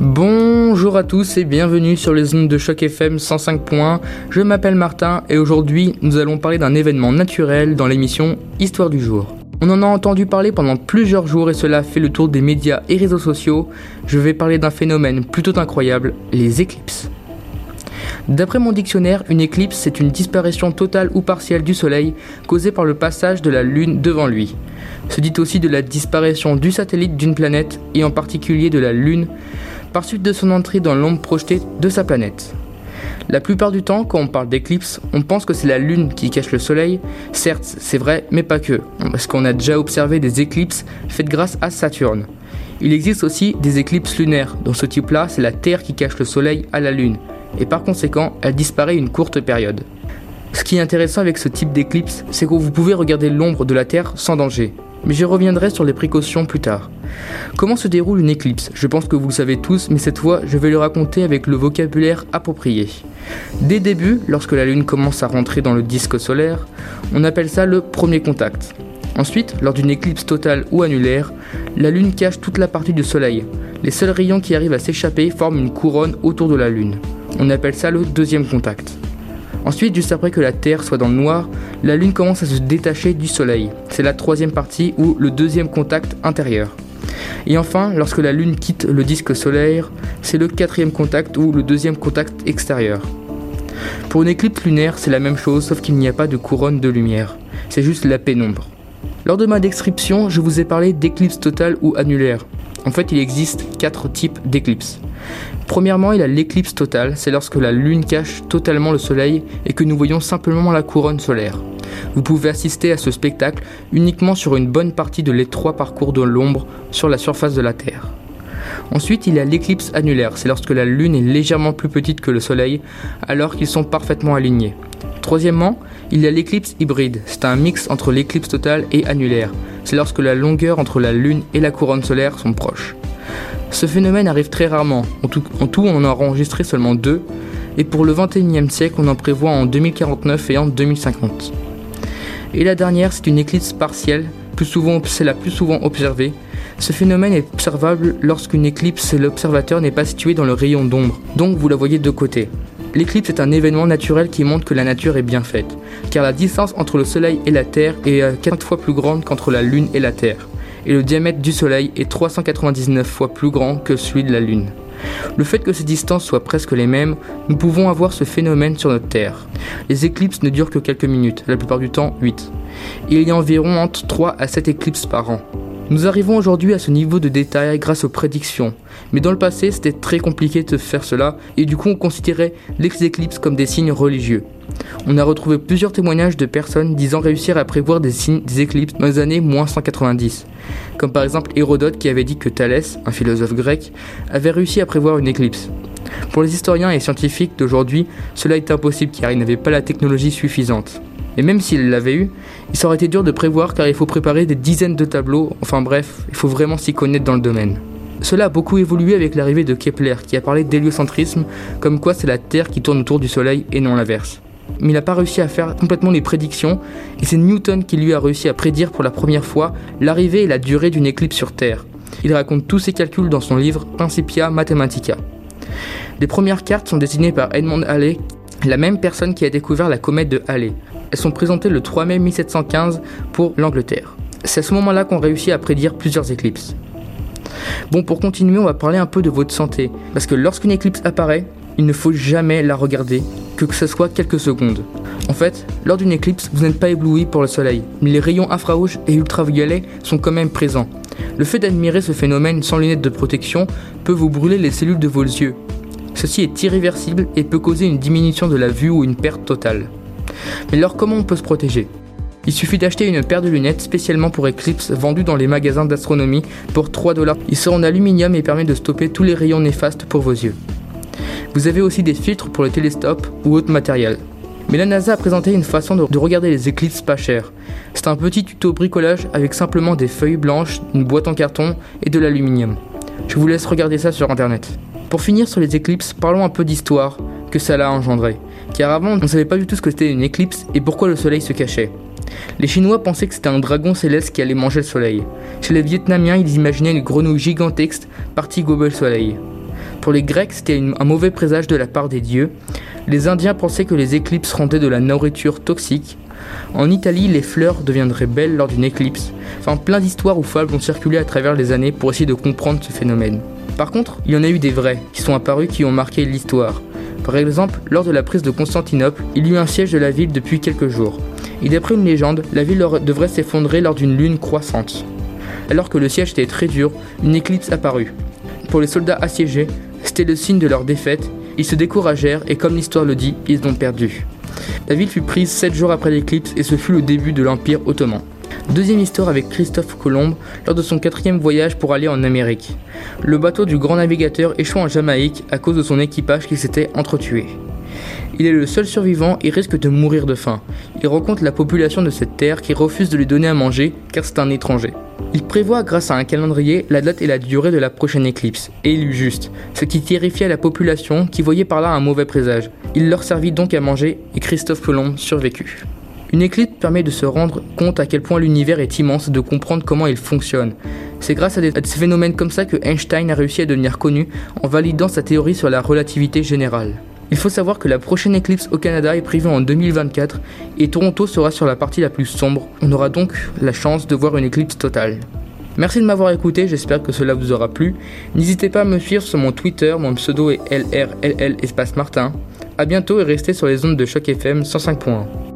Bonjour à tous et bienvenue sur les ondes de choc FM 105 points. Je m'appelle Martin et aujourd'hui nous allons parler d'un événement naturel dans l'émission Histoire du jour. On en a entendu parler pendant plusieurs jours et cela fait le tour des médias et réseaux sociaux. Je vais parler d'un phénomène plutôt incroyable, les éclipses. D'après mon dictionnaire, une éclipse, c'est une disparition totale ou partielle du Soleil causée par le passage de la Lune devant lui. Se dit aussi de la disparition du satellite d'une planète, et en particulier de la Lune, par suite de son entrée dans l'ombre projetée de sa planète. La plupart du temps, quand on parle d'éclipse, on pense que c'est la Lune qui cache le Soleil. Certes, c'est vrai, mais pas que, parce qu'on a déjà observé des éclipses faites grâce à Saturne. Il existe aussi des éclipses lunaires. Dans ce type-là, c'est la Terre qui cache le Soleil à la Lune et par conséquent, elle disparaît une courte période. Ce qui est intéressant avec ce type d'éclipse, c'est que vous pouvez regarder l'ombre de la Terre sans danger. Mais j'y reviendrai sur les précautions plus tard. Comment se déroule une éclipse? Je pense que vous le savez tous, mais cette fois, je vais le raconter avec le vocabulaire approprié. Dès début, lorsque la Lune commence à rentrer dans le disque solaire, on appelle ça le premier contact. Ensuite, lors d'une éclipse totale ou annulaire, la Lune cache toute la partie du Soleil. Les seuls rayons qui arrivent à s'échapper forment une couronne autour de la Lune. On appelle ça le deuxième contact. Ensuite, juste après que la Terre soit dans le noir, la Lune commence à se détacher du Soleil. C'est la troisième partie ou le deuxième contact intérieur. Et enfin, lorsque la Lune quitte le disque solaire, c'est le quatrième contact ou le deuxième contact extérieur. Pour une éclipse lunaire, c'est la même chose sauf qu'il n'y a pas de couronne de lumière. C'est juste la pénombre. Lors de ma description, je vous ai parlé d'éclipse totale ou annulaire. En fait, il existe quatre types d'éclipses. Premièrement, il y a l'éclipse totale, c'est lorsque la Lune cache totalement le Soleil et que nous voyons simplement la couronne solaire. Vous pouvez assister à ce spectacle uniquement sur une bonne partie de l'étroit parcours de l'ombre sur la surface de la Terre. Ensuite, il y a l'éclipse annulaire, c'est lorsque la Lune est légèrement plus petite que le Soleil, alors qu'ils sont parfaitement alignés. Troisièmement, il y a l'éclipse hybride, c'est un mix entre l'éclipse totale et annulaire, c'est lorsque la longueur entre la Lune et la couronne solaire sont proches. Ce phénomène arrive très rarement, en tout, on en a enregistré seulement deux, et pour le 21e siècle on en prévoit en 2049 et en 2050. Et la dernière c'est une éclipse partielle, plus souvent, c'est la plus souvent observée. Ce phénomène est observable lorsqu'une éclipse et l'observateur n'est pas situé dans le rayon d'ombre, donc vous la voyez de côté. L'éclipse est un événement naturel qui montre que la nature est bien faite, car la distance entre le Soleil et la Terre est 4 fois plus grande qu'entre la Lune et la Terre et le diamètre du Soleil est 399 fois plus grand que celui de la Lune. Le fait que ces distances soient presque les mêmes, nous pouvons avoir ce phénomène sur notre Terre. Les éclipses ne durent que quelques minutes, la plupart du temps 8. il y a environ entre 3 à 7 éclipses par an. Nous arrivons aujourd'hui à ce niveau de détail grâce aux prédictions, mais dans le passé c'était très compliqué de faire cela et du coup on considérait les éclipses comme des signes religieux. On a retrouvé plusieurs témoignages de personnes disant réussir à prévoir des signes des éclipses dans les années moins 190, comme par exemple Hérodote qui avait dit que Thalès, un philosophe grec, avait réussi à prévoir une éclipse. Pour les historiens et scientifiques d'aujourd'hui, cela est impossible car ils n'avaient pas la technologie suffisante. Et même s'il l'avait eu, il aurait été dur de prévoir car il faut préparer des dizaines de tableaux, enfin bref, il faut vraiment s'y connaître dans le domaine. Cela a beaucoup évolué avec l'arrivée de Kepler qui a parlé d'héliocentrisme, comme quoi c'est la Terre qui tourne autour du Soleil et non l'inverse. Mais il n'a pas réussi à faire complètement les prédictions, et c'est Newton qui lui a réussi à prédire pour la première fois l'arrivée et la durée d'une éclipse sur Terre. Il raconte tous ses calculs dans son livre Principia Mathematica. Les premières cartes sont dessinées par Edmond Halley, la même personne qui a découvert la comète de Halley. Elles sont présentées le 3 mai 1715 pour l'Angleterre. C'est à ce moment-là qu'on réussit à prédire plusieurs éclipses. Bon, pour continuer, on va parler un peu de votre santé. Parce que lorsqu'une éclipse apparaît, il ne faut jamais la regarder, que ce soit quelques secondes. En fait, lors d'une éclipse, vous n'êtes pas ébloui pour le soleil, mais les rayons infrarouges et ultraviolets sont quand même présents. Le fait d'admirer ce phénomène sans lunettes de protection peut vous brûler les cellules de vos yeux. Ceci est irréversible et peut causer une diminution de la vue ou une perte totale. Mais alors comment on peut se protéger? Il suffit d'acheter une paire de lunettes spécialement pour Eclipse vendues dans les magasins d'astronomie pour 3 dollars. Ils sont en aluminium et permettent de stopper tous les rayons néfastes pour vos yeux. Vous avez aussi des filtres pour le télescope ou autre matériel. Mais la NASA a présenté une façon de, regarder les éclipses pas chères. C'est un petit tuto bricolage avec simplement des feuilles blanches, une boîte en carton et de l'aluminium. Je vous laisse regarder ça sur internet. Pour finir sur les éclipses, parlons un peu d'histoire que ça l'a engendré. Car avant, on ne savait pas du tout ce que c'était une éclipse et pourquoi le soleil se cachait. Les Chinois pensaient que c'était un dragon céleste qui allait manger le soleil. Chez les Vietnamiens, ils imaginaient une grenouille gigantesque partie gober le soleil. Pour les Grecs, c'était un mauvais présage de la part des dieux. Les Indiens pensaient que les éclipses rendaient de la nourriture toxique. En Italie, les fleurs deviendraient belles lors d'une éclipse. Enfin, plein d'histoires ou fables ont circulé à travers les années pour essayer de comprendre ce phénomène. Par contre, il y en a eu des vrais, qui sont apparus, qui ont marqué l'histoire. Par exemple, lors de la prise de Constantinople, il y eut un siège de la ville depuis quelques jours. Et d'après une légende, la ville devrait s'effondrer lors d'une lune croissante. Alors que le siège était très dur, une éclipse apparut. Pour les soldats assiégés, c'était le signe de leur défaite. Ils se découragèrent et comme l'histoire le dit, ils ont perdu. La ville fut prise 7 jours après l'éclipse et ce fut le début de l'Empire ottoman. Deuxième histoire avec Christophe Colomb lors de son quatrième voyage pour aller en Amérique. Le bateau du grand navigateur échoue en Jamaïque à cause de son équipage qui s'était entretué. Il est le seul survivant et risque de mourir de faim. Il rencontre la population de cette terre qui refuse de lui donner à manger car c'est un étranger. Il prévoit grâce à un calendrier la date et la durée de la prochaine éclipse, et il eut juste, ce qui terrifia la population qui voyait par là un mauvais présage. Il leur servit donc à manger et Christophe Colomb survécut. Une éclipse permet de se rendre compte à quel point l'univers est immense et de comprendre comment il fonctionne. C'est grâce à, des, phénomènes comme ça que Einstein a réussi à devenir connu en validant sa théorie sur la relativité générale. Il faut savoir que la prochaine éclipse au Canada est prévue en 2024 et Toronto sera sur la partie la plus sombre. On aura donc la chance de voir une éclipse totale. Merci de m'avoir écouté, j'espère que cela vous aura plu. N'hésitez pas à me suivre sur mon Twitter, mon pseudo est LRLL espace Martin. A bientôt et restez sur les ondes de choc FM 105.1.